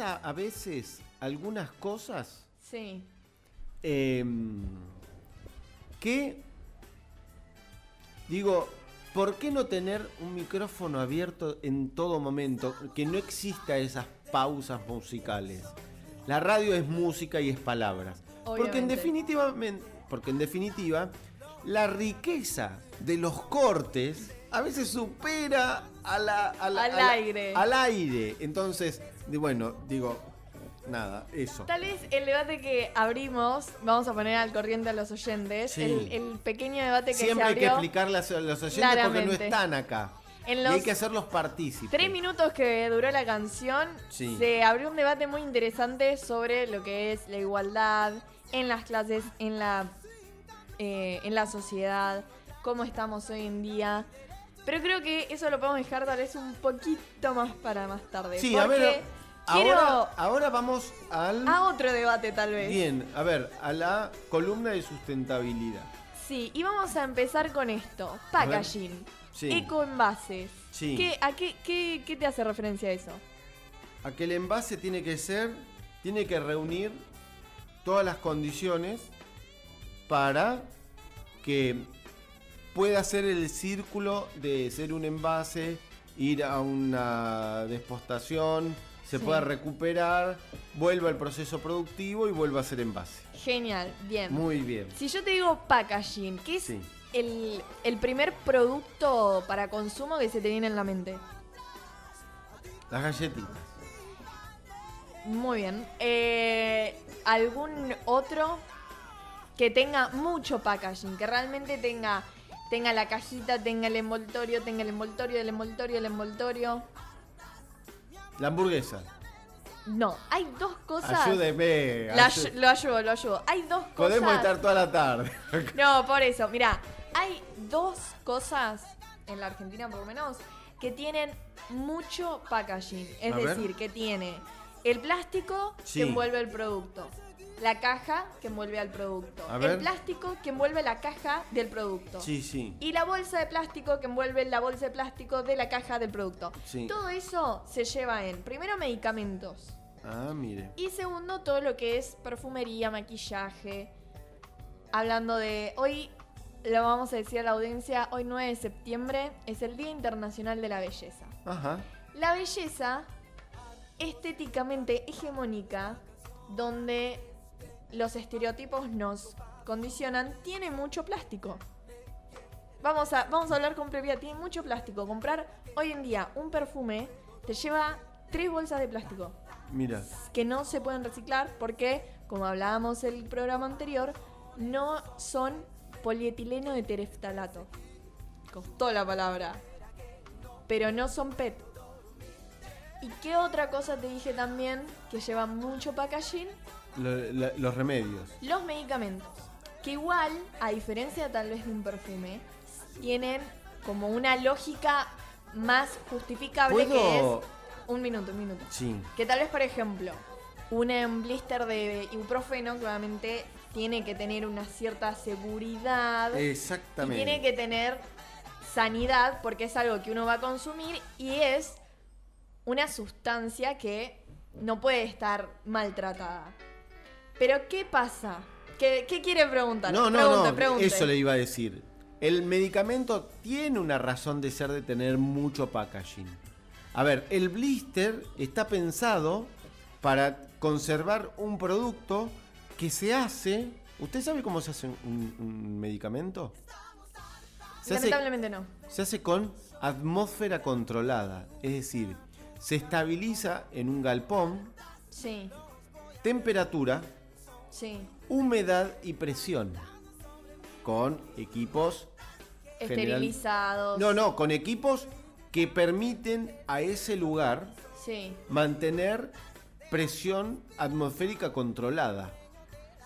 pasa a veces algunas cosas Sí. em, que digo, ¿por qué no tener un micrófono abierto en todo momento? Que no exista esas pausas musicales. La radio es música y es palabras. Porque en definitiva, porque en definitiva, la riqueza de los cortes a veces supera a la, a la- Al a la- aire. Al aire. Entonces, di- bueno, digo, nada, eso. Tal vez el debate que abrimos, vamos a poner al corriente a los oyentes, Sí. el, el pequeño debate que Siempre se hay que explicarle a los oyentes porque no están acá. En Y hay que hacerlos partícipes. Tres minutos que duró la canción, Sí. se abrió un debate muy interesante sobre lo que es la igualdad en las clases, en la, eh, en la sociedad, cómo estamos hoy en día. Pero creo que eso lo podemos dejar tal vez un poquito más para más tarde. Sí, a porque ver, quiero ahora, ahora vamos al... a otro debate tal vez. Bien, a ver, a la columna de sustentabilidad. Sí, y vamos a empezar con esto. Packaging. Sí. Ecoenvases. Sí. ¿Qué, ¿A qué, qué, qué te hace referencia a eso? A que el envase tiene que ser, tiene que reunir todas las condiciones para que pueda ser el círculo de ser un envase, ir a una despostación, se Sí. pueda recuperar, vuelva al proceso productivo y vuelva a ser envase. Genial, bien. Muy bien. Si yo te digo packaging, ¿qué es Sí. el, el primer producto para consumo que se te viene en la mente? Las galletitas. Muy bien. Eh, ¿Algún otro que tenga mucho packaging? Que realmente tenga, tenga la cajita, tenga el envoltorio, tenga el envoltorio, el envoltorio, el envoltorio. La hamburguesa. No, hay dos cosas. Ayúdeme. La ayú- ayu- lo ayudo, lo ayudo. Hay dos cosas. Podemos estar toda la tarde. No, por eso, mira, hay dos cosas en la Argentina por lo menos que tienen mucho packaging. Es A ver. decir, que tiene el plástico Sí. que envuelve el producto, la caja que envuelve al producto, A el plástico que envuelve la caja del producto. sí, sí. Y la bolsa de plástico que envuelve la bolsa de plástico de la caja del producto. Sí. Todo eso se lleva en, primero, medicamentos. Ah, mire. Y segundo, todo lo que es perfumería, maquillaje. Hablando de. Hoy lo vamos a decir a la audiencia: hoy 9 de septiembre es el Día Internacional de la Belleza. Ajá. La belleza estéticamente hegemónica, donde los estereotipos nos condicionan, tiene mucho plástico. Vamos a, vamos a hablar con previa, tiene mucho plástico. Comprar hoy en día un perfume te lleva tres bolsas de plástico Mira. que no se pueden reciclar porque, como hablábamos el programa anterior, no son polietileno de tereftalato. Costó la palabra. Pero no son PET. ¿Y qué otra cosa te dije también que lleva mucho packaging? Lo- la- los remedios. Los medicamentos. Que igual, a diferencia tal vez de un perfume, tienen como una lógica más justificable que es... Un minuto, un minuto. Sí. Que tal vez, por ejemplo, un blister de ibuprofeno claramente tiene que tener una cierta seguridad y Exactamente. tiene que tener sanidad porque es algo que uno va a consumir y es una sustancia que no puede estar maltratada. Pero ¿qué pasa? ¿Qué, qué quiere preguntar? No, no, Pregunte, no. pregunte. Eso le iba a decir. El medicamento tiene una razón de ser de tener mucho packaging. A ver, el blister está pensado para conservar un producto que se hace. ¿Usted sabe cómo se hace un, un medicamento? Se hace, Lamentablemente no. se hace con atmósfera controlada. Es decir, se estabiliza en un galpón, Sí, temperatura, sí. humedad y presión. Con equipos. general- Esterilizados. No, no, con equipos que permiten a ese lugar Sí, mantener presión atmosférica controlada.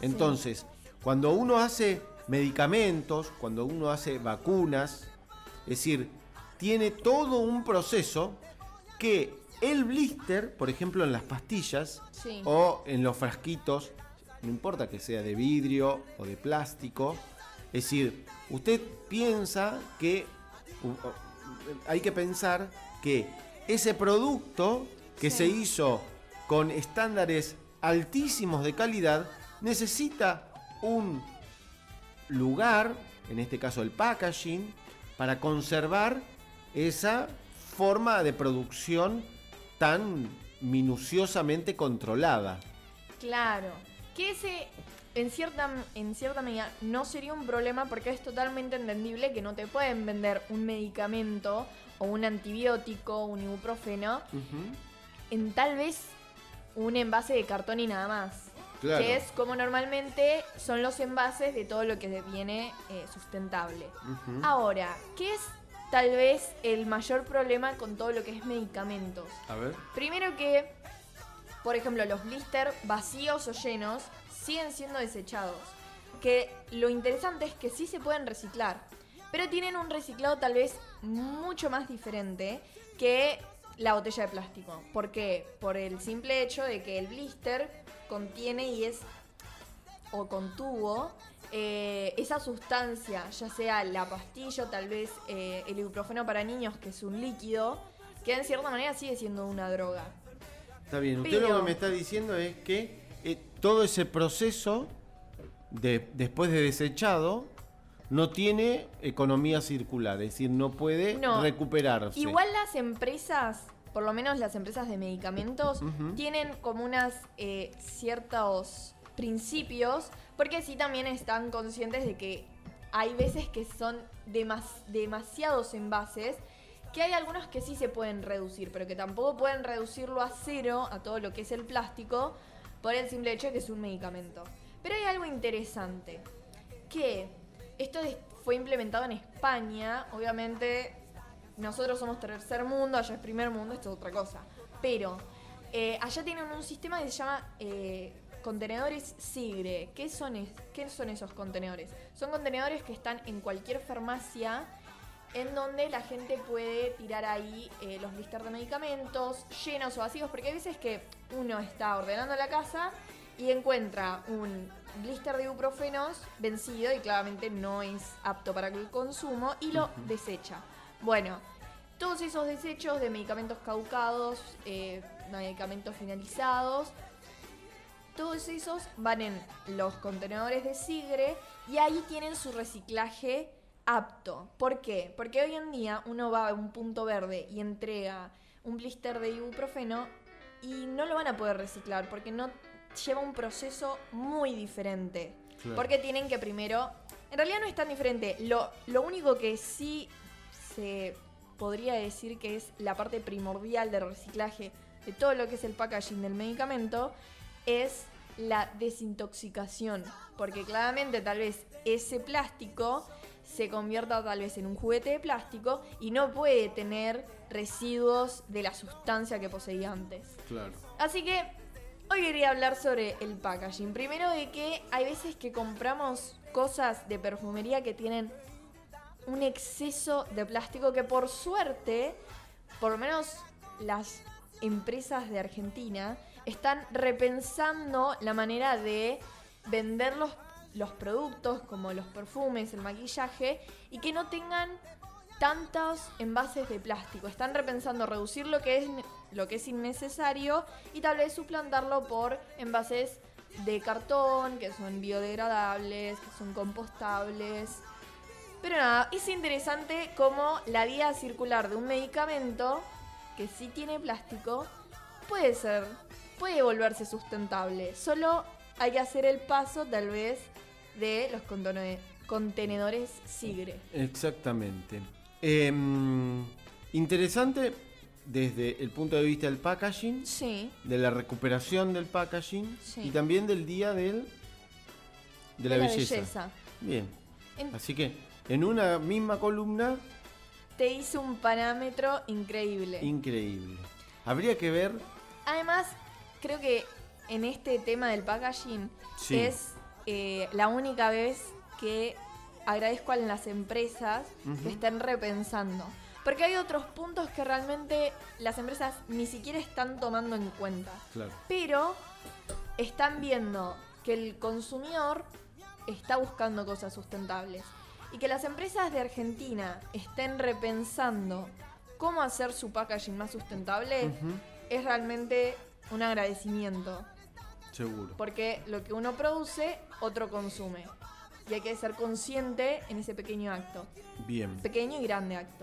Entonces, cuando uno hace medicamentos, cuando uno hace vacunas, es decir, tiene todo un proceso que el blister, por ejemplo en las pastillas Sí. o en los frasquitos, no importa que sea de vidrio o de plástico, es decir, usted piensa que hay que pensar que ese producto que Sí. se hizo con estándares altísimos de calidad, necesita un lugar, en este caso el packaging, para conservar esa forma de producción tan minuciosamente controlada. Claro, que ese en cierta, en cierta medida no sería un problema porque es totalmente entendible que no te pueden vender un medicamento o un antibiótico, un ibuprofeno, en tal vez un envase de cartón y nada más. Que es como normalmente son los envases de todo lo que viene eh, sustentable. Ahora, ¿qué es tal vez el mayor problema con todo lo que es medicamentos? A ver. Primero que, por ejemplo, los blister vacíos o llenos siguen siendo desechados. Que lo interesante es que sí se pueden reciclar, pero tienen un reciclado tal vez mucho más diferente que la botella de plástico. ¿Por qué? Por el simple hecho de que el blister contiene y es o contuvo eh, esa sustancia, ya sea la pastilla tal vez eh, el ibuprofeno para niños, que es un líquido, que en cierta manera sigue siendo una droga. Está bien, usted lo que me está diciendo es que eh, todo ese proceso de, después de desechado no tiene economía circular, es decir, no puede recuperarse. Igual las empresas, por lo menos las empresas de medicamentos, tienen como unas eh, ciertos principios, porque sí también están conscientes de que hay veces que son demasiados envases, que hay algunos que sí se pueden reducir, pero que tampoco pueden reducirlo a cero, a todo lo que es el plástico, por el simple hecho de que es un medicamento. Pero hay algo interesante, que esto fue implementado en España, obviamente nosotros somos tercer mundo, allá es primer mundo, esto es otra cosa. Pero eh, allá tienen un sistema que se llama eh, contenedores Sigre. ¿Qué son, ¿Qué son esos contenedores? Son contenedores que están en cualquier farmacia en donde la gente puede tirar ahí eh, los blisters de medicamentos llenos o vacíos, porque hay veces que uno está ordenando la casa y encuentra un blister de ibuprofenos vencido y claramente no es apto para el consumo y lo desecha. Bueno, todos esos desechos de medicamentos caducados, eh, medicamentos finalizados, todos esos van en los contenedores de Sigre y ahí tienen su reciclaje apto. ¿Por qué? Porque hoy en día uno va a un punto verde y entrega un blister de ibuprofeno y no lo van a poder reciclar porque no lleva un proceso muy diferente. Porque tienen que primero... En realidad no es tan diferente. Lo, lo único que sí se podría decir que es la parte primordial del reciclaje de todo lo que es el packaging del medicamento es la desintoxicación. Porque claramente tal vez ese plástico se convierta tal vez en un juguete de plástico y no puede tener residuos de la sustancia que poseía antes. Claro. Así que hoy quería hablar sobre el packaging. Primero de que hay veces que compramos cosas de perfumería que tienen un exceso de plástico que por suerte, por lo menos las empresas de Argentina, están repensando la manera de venderlos los productos como los perfumes, el maquillaje y que no tengan tantos envases de plástico. Están repensando reducir lo que es lo que es innecesario y tal vez suplantarlo por envases de cartón que son biodegradables, que son compostables. Pero nada, es interesante cómo la vía circular de un medicamento que sí tiene plástico puede ser, puede volverse sustentable. Solo hay que hacer el paso tal vez de los contenedores Sigre. Exactamente. Em, interesante desde el punto de vista del packaging, sí. de la recuperación del packaging y también del día del, de, la, belleza. Bien. Así que en una misma columna... Te hice un parámetro increíble. Increíble. Habría que ver... Además, creo que en este tema del packaging es eh, la única vez que agradezco a las empresas que estén repensando. Porque hay otros puntos que realmente las empresas ni siquiera están tomando en cuenta. Pero están viendo que el consumidor está buscando cosas sustentables. Y que las empresas de Argentina estén repensando cómo hacer su packaging más sustentable es realmente un agradecimiento. Seguro. Porque lo que uno produce, otro consume. Y hay que ser consciente en ese pequeño acto. Bien. Pequeño y grande acto.